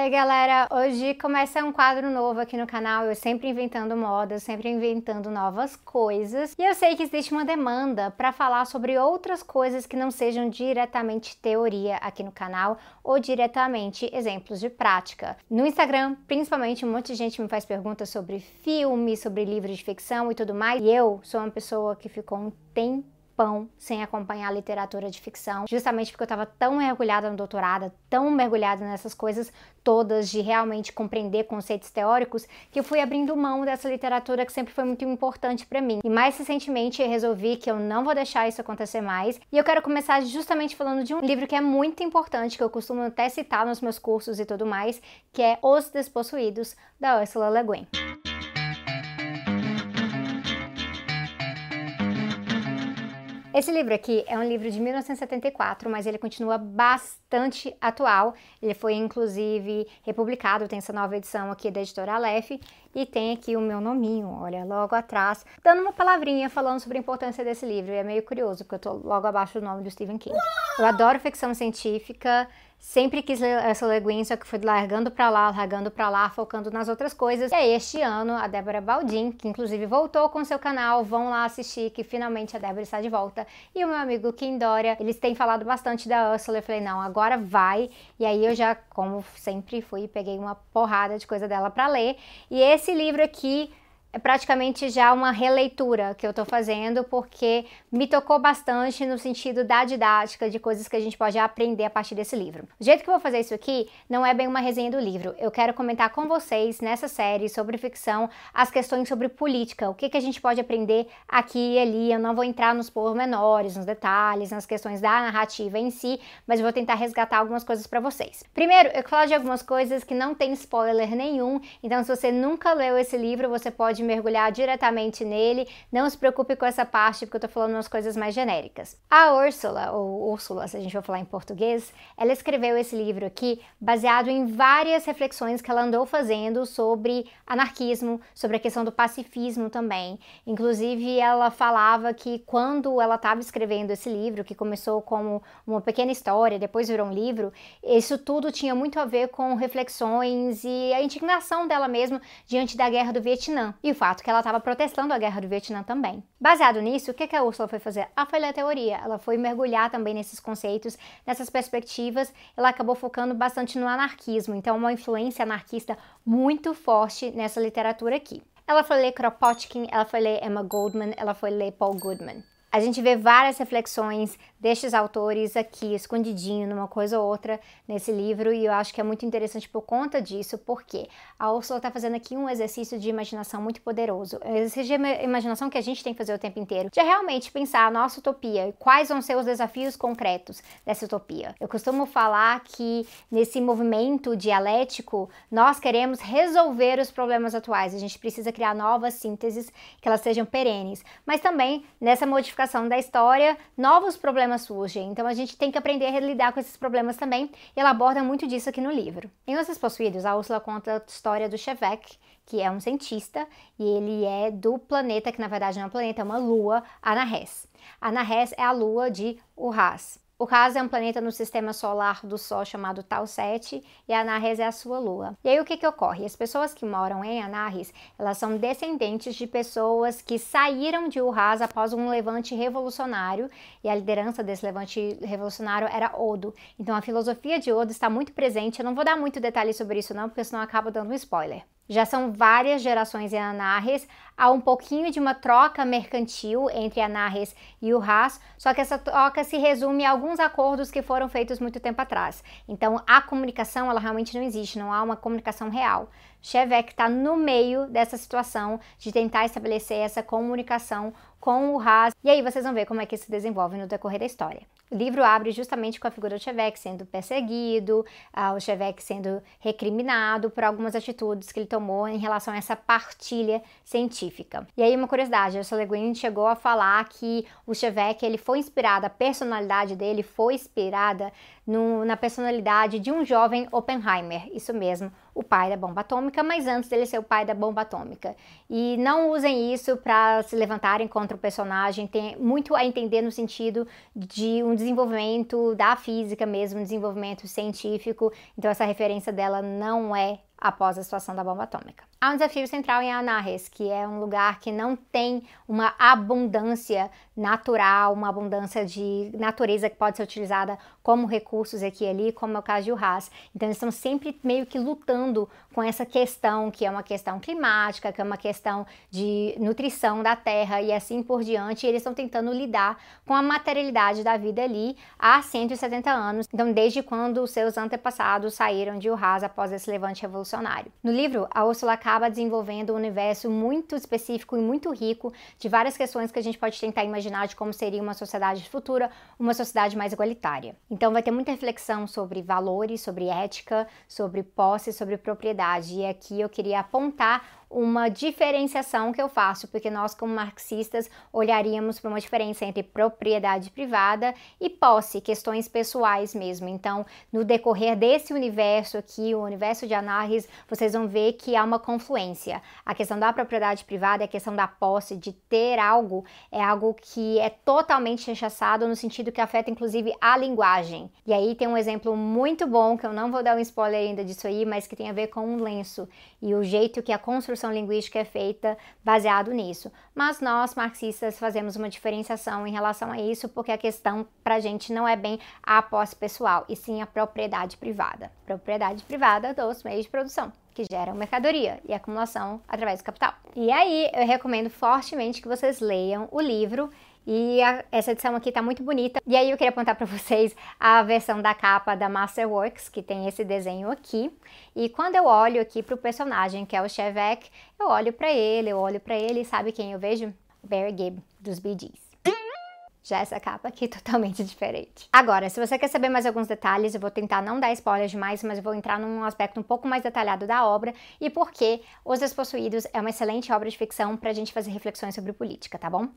Ei galera, hoje começa um quadro novo aqui no canal, eu sempre inventando modas, sempre inventando novas coisas. E eu sei que existe uma demanda para falar sobre outras coisas que não sejam diretamente teoria aqui no canal ou diretamente exemplos de prática. No Instagram, principalmente, um monte de gente me faz perguntas sobre filmes, sobre livros de ficção e tudo mais. E eu sou uma pessoa que ficou um tempo tempão sem acompanhar literatura de ficção, justamente porque eu estava tão mergulhada no doutorado, tão mergulhada nessas coisas todas de realmente compreender conceitos teóricos, que eu fui abrindo mão dessa literatura que sempre foi muito importante para mim. E mais recentemente eu resolvi que eu não vou deixar isso acontecer mais, e eu quero começar justamente falando de um livro que é muito importante, que eu costumo até citar nos meus cursos e tudo mais, que é Os Despossuídos, da Ursula Le Guin. Esse livro aqui é um livro de 1974, mas ele continua bastante atual. Ele foi inclusive republicado, tem essa nova edição aqui da editora Aleph e tem aqui o meu nominho, olha, logo atrás, dando uma palavrinha falando sobre a importância desse livro. E é meio curioso, porque eu tô logo abaixo do nome do Stephen King. Eu adoro ficção científica, Sempre quis ler essa Le Guin, só que foi largando pra lá, largando pra lá, focando nas outras coisas. E aí, este ano, a Débora Baldin, que inclusive voltou com seu canal, vão lá assistir, que finalmente a Débora está de volta. E o meu amigo Kim Dória, eles têm falado bastante da Ursula. Eu falei, não, agora vai. E aí eu já, como sempre fui, peguei uma porrada de coisa dela para ler. E esse livro aqui é praticamente já uma releitura que eu estou fazendo, porque me tocou bastante no sentido da didática, de coisas que a gente pode aprender a partir desse livro. O jeito que eu vou fazer isso aqui não é bem uma resenha do livro, eu quero comentar com vocês nessa série sobre ficção as questões sobre política, o que, que a gente pode aprender aqui e ali. Eu não vou entrar nos pormenores, nos detalhes, nas questões da narrativa em si, mas eu vou tentar resgatar algumas coisas para vocês. Primeiro, eu falo de algumas coisas que não tem spoiler nenhum, então se você nunca leu esse livro, você pode pode mergulhar diretamente nele. Não se preocupe com essa parte, porque eu tô falando umas coisas mais genéricas. A Úrsula, ou Úrsula, se a gente for falar em português, ela escreveu esse livro aqui baseado em várias reflexões que ela andou fazendo sobre anarquismo, sobre a questão do pacifismo também. Inclusive, ela falava que quando ela estava escrevendo esse livro, que começou como uma pequena história, depois virou um livro, isso tudo tinha muito a ver com reflexões e a indignação dela mesma diante da guerra do Vietnã e o fato que ela estava protestando a guerra do Vietnã também. Baseado nisso, o que, a Ursula foi fazer? Ela foi ler a teoria, ela foi mergulhar também nesses conceitos, nessas perspectivas, ela acabou focando bastante no anarquismo, então uma influência anarquista muito forte nessa literatura aqui. Ela foi ler Kropotkin, ela foi ler Emma Goldman, ela foi ler Paul Goodman. A gente vê várias reflexões destes autores aqui, escondidinho numa coisa ou outra nesse livro, e eu acho que é muito interessante por conta disso, porque a Ursula está fazendo aqui um exercício de imaginação muito poderoso. É um exercício de imaginação que a gente tem que fazer o tempo inteiro, de realmente pensar a nossa utopia, quais vão ser os desafios concretos dessa utopia. Eu costumo falar que nesse movimento dialético, nós queremos resolver os problemas atuais, a gente precisa criar novas sínteses que elas sejam perenes, mas também nessa modificação da história, novos problemas surgem. Então a gente tem que aprender a lidar com esses problemas também, e ela aborda muito disso aqui no livro. Em Os Possuídos, a Úrsula conta a história do Chevek, que é um cientista, e ele é do planeta, que na verdade não é um planeta, é uma lua, Anahés. Anahés é a lua de Urras. O caso é um planeta no sistema solar do Sol chamado Tau 7 e Anarres é a sua lua. E aí o que, que ocorre? As pessoas que moram em Anarres, elas são descendentes de pessoas que saíram de Urraz após um levante revolucionário e a liderança desse levante revolucionário era Odo. Então a filosofia de Odo está muito presente. Eu não vou dar muito detalhe sobre isso não, porque senão acaba dando um spoiler. Já são várias gerações em Anarres, há um pouquinho de uma troca mercantil entre Anarres e o Haas, só que essa troca se resume a alguns acordos que foram feitos muito tempo atrás. Então a comunicação ela realmente não existe, não há uma comunicação real. Chevek está no meio dessa situação de tentar estabelecer essa comunicação com o Haas. E aí vocês vão ver como é que se desenvolve no decorrer da história. O livro abre justamente com a figura do Chevek sendo perseguido, uh, o Chevek sendo recriminado por algumas atitudes que ele tomou em relação a essa partilha científica. E aí uma curiosidade, a Ursula Guin chegou a falar que o Chevek ele foi inspirado, a personalidade dele foi inspirada no, na personalidade de um jovem Oppenheimer, isso mesmo, o pai da bomba atômica, mas antes dele ser o pai da bomba atômica. E não usem isso para se levantarem contra o personagem, tem muito a entender no sentido de um desenvolvimento da física mesmo, um desenvolvimento científico. Então essa referência dela não é após a situação da bomba atômica. Há um desafio central em Anarres, que é um lugar que não tem uma abundância natural, uma abundância de natureza que pode ser utilizada como recursos aqui e ali, como é o caso de Urras. Então eles estão sempre meio que lutando com essa questão, que é uma questão climática, que é uma questão de nutrição da terra e assim por diante. E eles estão tentando lidar com a materialidade da vida ali há 170 anos. Então desde quando seus antepassados saíram de Urras após esse levante revolucionário. No livro, a Ursula acaba desenvolvendo um universo muito específico e muito rico de várias questões que a gente pode tentar imaginar de como seria uma sociedade futura, uma sociedade mais igualitária. Então vai ter muita reflexão sobre valores, sobre ética, sobre posse, sobre propriedade. E aqui eu queria apontar uma diferenciação que eu faço, porque nós, como marxistas, olharíamos para uma diferença entre propriedade privada e posse, questões pessoais mesmo. Então, no decorrer desse universo aqui, o universo de Anarres, vocês vão ver que há uma confluência. A questão da propriedade privada a questão da posse, de ter algo, é algo que é totalmente rechaçado no sentido que afeta inclusive a linguagem. E aí tem um exemplo muito bom, que eu não vou dar um spoiler ainda disso aí, mas que tem a ver com um lenço e o jeito que a construção construção linguística é feita baseado nisso. Mas nós, marxistas, fazemos uma diferenciação em relação a isso, porque a questão para a gente não é bem a posse pessoal, e sim a propriedade privada. Propriedade privada dos meios de produção que geram mercadoria e acumulação através do capital. E aí eu recomendo fortemente que vocês leiam o livro e a, essa edição aqui tá muito bonita. E aí eu queria apontar para vocês a versão da capa da Masterworks, que tem esse desenho aqui. E quando eu olho aqui pro personagem, que é o Chevek, eu olho para ele, eu olho para ele e sabe quem eu vejo? Barry Gibb, dos Bee Gees. Já essa capa aqui totalmente diferente. Agora, se você quer saber mais alguns detalhes, eu vou tentar não dar spoilers demais, mas eu vou entrar num aspecto um pouco mais detalhado da obra e por que Os Despossuídos é uma excelente obra de ficção pra gente fazer reflexões sobre política, tá bom?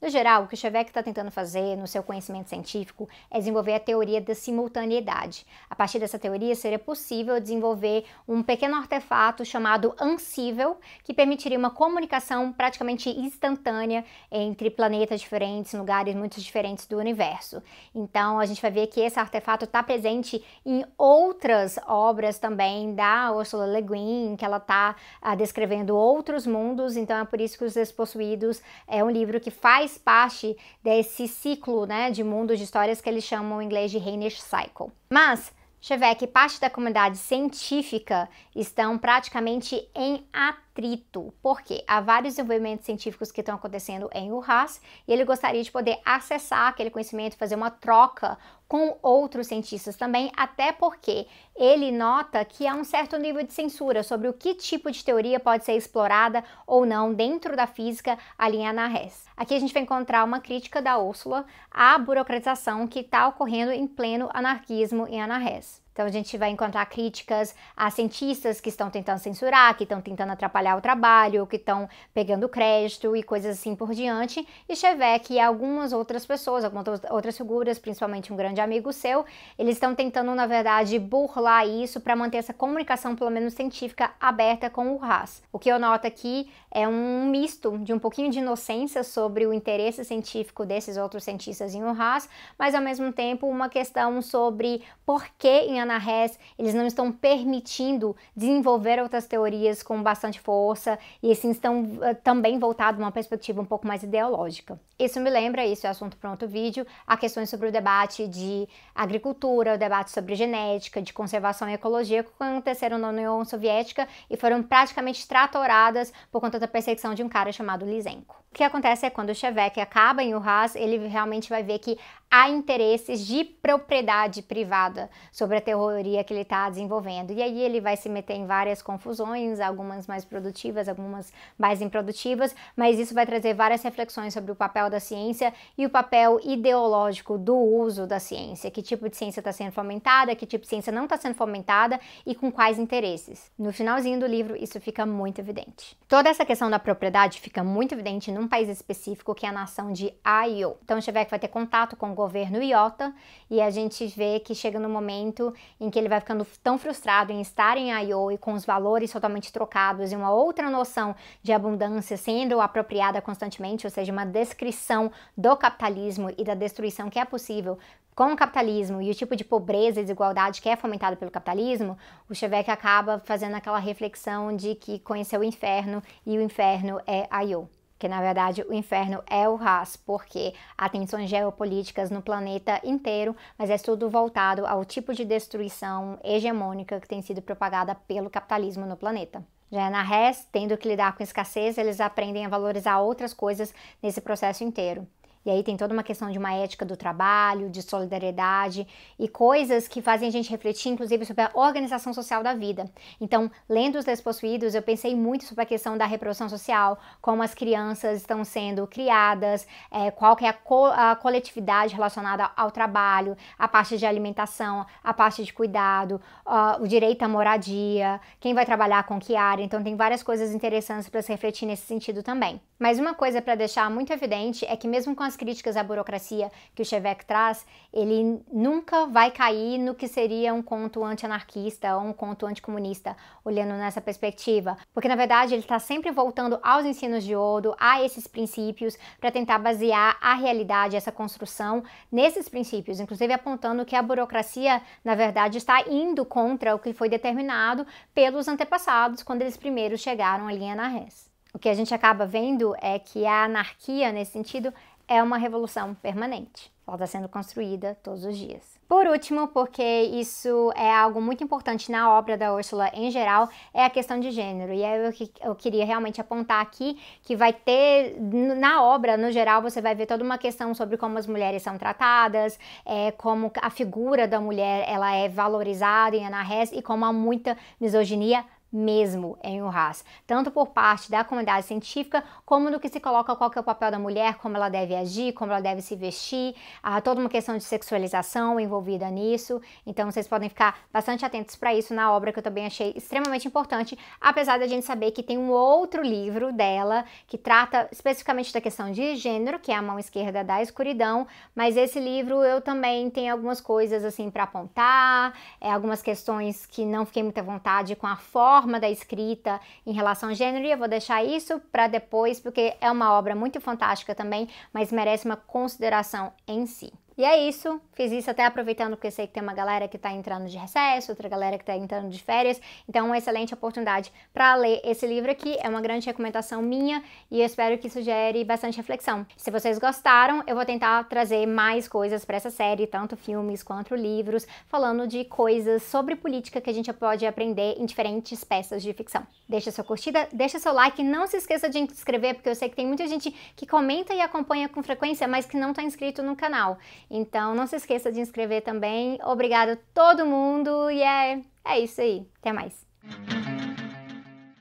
No geral, o que o está tentando fazer no seu conhecimento científico é desenvolver a teoria da simultaneidade. A partir dessa teoria, seria possível desenvolver um pequeno artefato chamado Ansível, que permitiria uma comunicação praticamente instantânea entre planetas diferentes, lugares muito diferentes do universo. Então, a gente vai ver que esse artefato está presente em outras obras também da Ursula Le Guin, que ela está ah, descrevendo outros mundos. Então, é por isso que Os Despossuídos é um livro que faz faz parte desse ciclo né, de mundos de histórias que eles chamam em inglês de Hainish Cycle. Mas Chevek e parte da comunidade científica estão praticamente em atrito, porque há vários desenvolvimentos científicos que estão acontecendo em Urras e ele gostaria de poder acessar aquele conhecimento, fazer uma troca com outros cientistas também, até porque ele nota que há um certo nível de censura sobre o que tipo de teoria pode ser explorada ou não dentro da física ali em Anarres. Aqui a gente vai encontrar uma crítica da Úrsula à burocratização que está ocorrendo em pleno anarquismo em Anarres. Então a gente vai encontrar críticas a cientistas que estão tentando censurar, que estão tentando atrapalhar o trabalho, que estão pegando crédito e coisas assim por diante. E Chevek e algumas outras pessoas, algumas outras figuras, principalmente um grande amigo seu, eles estão tentando, na verdade, burlar isso para manter essa comunicação, pelo menos científica, aberta com o Haas. O que eu noto aqui é um misto de um pouquinho de inocência sobre o interesse científico desses outros cientistas em Haas, mas ao mesmo tempo uma questão sobre por que em Anahés eles não estão permitindo desenvolver outras teorias com bastante força e assim estão uh, também voltados uma perspectiva um pouco mais ideológica. Isso me lembra, isso é assunto para outro vídeo, a questões sobre o debate de agricultura, o debate sobre genética, de conservação e ecologia que aconteceram na União Soviética e foram praticamente tratoradas por conta da perseguição de um cara chamado Lysenko. O que acontece é quando o Chevek acaba em Urras, ele realmente vai ver que há interesses de propriedade privada sobre a teoria que ele está desenvolvendo. E aí ele vai se meter em várias confusões, algumas mais produtivas, algumas mais improdutivas, mas isso vai trazer várias reflexões sobre o papel da ciência e o papel ideológico do uso da ciência, que tipo de ciência está sendo fomentada, que tipo de ciência não está sendo fomentada e com quais interesses. No finalzinho do livro, isso fica muito evidente. Toda essa questão da propriedade fica muito evidente num país específico, que é a nação de Io. Então, Chevek vai ter contato com o governo Iota e a gente vê que chega no momento em que ele vai ficando tão frustrado em estar em Io e com os valores totalmente trocados e uma outra noção de abundância sendo apropriada constantemente, ou seja, uma descrição do capitalismo e da destruição que é possível com o capitalismo e o tipo de pobreza e desigualdade que é fomentado pelo capitalismo, o Chevek acaba fazendo aquela reflexão de que conheceu o inferno e o inferno é Ayo. Que na verdade o inferno é o Haas, porque há tensões geopolíticas no planeta inteiro, mas é tudo voltado ao tipo de destruição hegemônica que tem sido propagada pelo capitalismo no planeta. Já na RES, tendo que lidar com escassez, eles aprendem a valorizar outras coisas nesse processo inteiro. E aí tem toda uma questão de uma ética do trabalho, de solidariedade e coisas que fazem a gente refletir, inclusive, sobre a organização social da vida. Então, lendo Os Despossuídos, eu pensei muito sobre a questão da reprodução social, como as crianças estão sendo criadas, é, qual que é a, co a coletividade relacionada ao trabalho, a parte de alimentação, a parte de cuidado, uh, o direito à moradia, quem vai trabalhar com que área. Então, tem várias coisas interessantes para se refletir nesse sentido também. Mas uma coisa para deixar muito evidente é que mesmo com as críticas à burocracia que o Chevek traz, ele nunca vai cair no que seria um conto anti-anarquista ou um conto anticomunista, olhando nessa perspectiva. Porque, na verdade, ele está sempre voltando aos ensinos de Odo, a esses princípios, para tentar basear a realidade, essa construção, nesses princípios, inclusive apontando que a burocracia, na verdade, está indo contra o que foi determinado pelos antepassados quando eles primeiro chegaram ali em Anarres. O que a gente acaba vendo é que a anarquia, nesse sentido, é uma revolução permanente. Ela está sendo construída todos os dias. Por último, porque isso é algo muito importante na obra da Ursula em geral, é a questão de gênero. E aí eu, eu queria realmente apontar aqui que vai ter, na obra, no geral, você vai ver toda uma questão sobre como as mulheres são tratadas, é, como a figura da mulher ela é valorizada em Ana Hess e como há muita misoginia mesmo em Urras, tanto por parte da comunidade científica, como no que se coloca qual que é o papel da mulher, como ela deve agir, como ela deve se vestir, há toda uma questão de sexualização envolvida nisso, então vocês podem ficar bastante atentos para isso na obra que eu também achei extremamente importante, apesar da gente saber que tem um outro livro dela que trata especificamente da questão de gênero, que é a mão esquerda da escuridão, mas esse livro eu também tenho algumas coisas assim para apontar, é, algumas questões que não fiquei muita vontade com a forma forma da escrita em relação ao gênero, e eu vou deixar isso para depois, porque é uma obra muito fantástica também, mas merece uma consideração em si. E é isso, fiz isso até aproveitando porque sei que tem uma galera que está entrando de recesso, outra galera que está entrando de férias, então uma excelente oportunidade para ler esse livro aqui, é uma grande recomendação minha e eu espero que isso gere bastante reflexão. Se vocês gostaram, eu vou tentar trazer mais coisas para essa série, tanto filmes quanto livros, falando de coisas sobre política que a gente pode aprender em diferentes peças de ficção. Deixa sua curtida, deixa seu like, não se esqueça de inscrever, porque eu sei que tem muita gente que comenta e acompanha com frequência, mas que não está inscrito no canal. Então não se esqueça de inscrever também. Obrigada a todo mundo e é, é isso aí. Até mais.